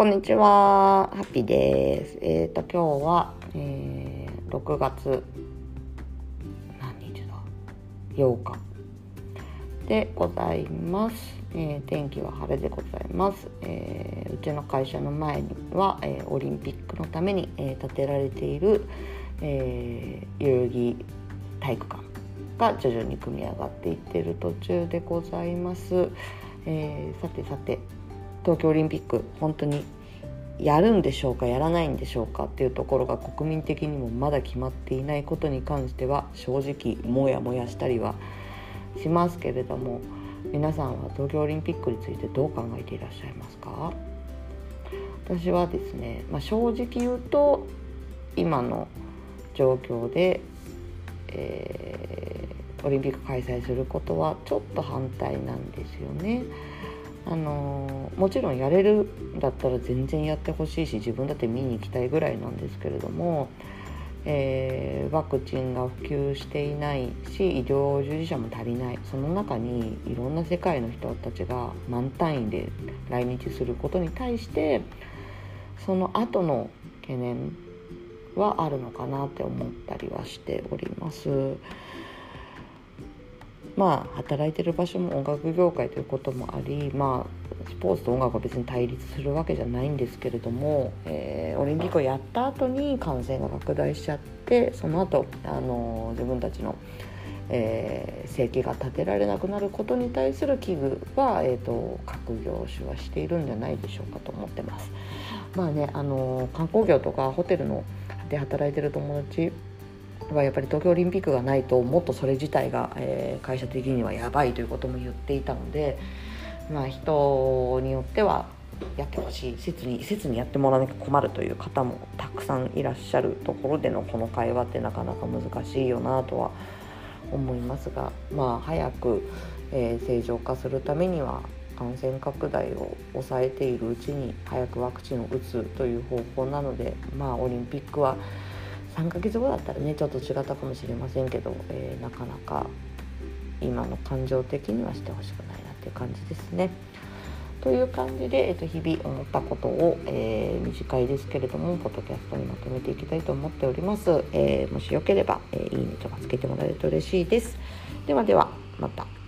こんにちは、ハッピーです。えっ、ー、と今日は、えー、6月何日だ ?8 日でございます。えー、天気は晴れでございます。えー、うちの会社の前には、えー、オリンピックのために、えー、建てられている、えー、代々木体育館が徐々に組み上がっていってる途中でございます。えー、さてさて東京オリンピック本当にやるんでしょうか？やらないんでしょうか？っていうところが国民的にもまだ決まっていないことに関しては正直モヤモヤしたりはしますけれども皆さんは東京オリンピックについてどう考えていらっしゃいますか？私はですね、まあ、正直言うと今の状況で、えー、オリンピック開催することはちょっと反対なんですよね。あのもちろんやれるんだったら全然やってほしいし自分だって見に行きたいぐらいなんですけれども、えー、ワクチンが普及していないし医療従事者も足りないその中にいろんな世界の人たちが満単位で来日することに対してその後の懸念はあるのかなって思ったりはしております。まあ働いてる場所も音楽業界ということもありまあスポーツと音楽は別に対立するわけじゃないんですけれども、えー、オリンピックをやった後に感染が拡大しちゃってその後あの自分たちの、えー、生計が立てられなくなることに対する危惧は、えーと、各業種はしているんじゃないでしょうかと思ってます。まあねあの観光業とかホテルので働いてる友達はやっぱり東京オリンピックがないともっとそれ自体が、えー、会社的にはやばいということも言っていたので、まあ、人によってはやってほしい切に切にやってもらわなきゃ困るという方もたくさんいらっしゃるところでのこの会話ってなかなか難しいよなとは思いますがまあ早く、えー、正常化するためには感染拡大を抑えているうちに早くワクチンを打つという方法なのでまあオリンピックは3ヶ月後だったらねちょっと違ったかもしれませんけど、えー、なかなか今の感情的にはしてほしくないなっていう感じですね。という感じで、えー、と日々思ったことを、えー、短いですけれどもポッドキャストにまとめていきたいと思っております。えー、もしよければ、えいいねとかつけてもらえると嬉しいです。ではではまた。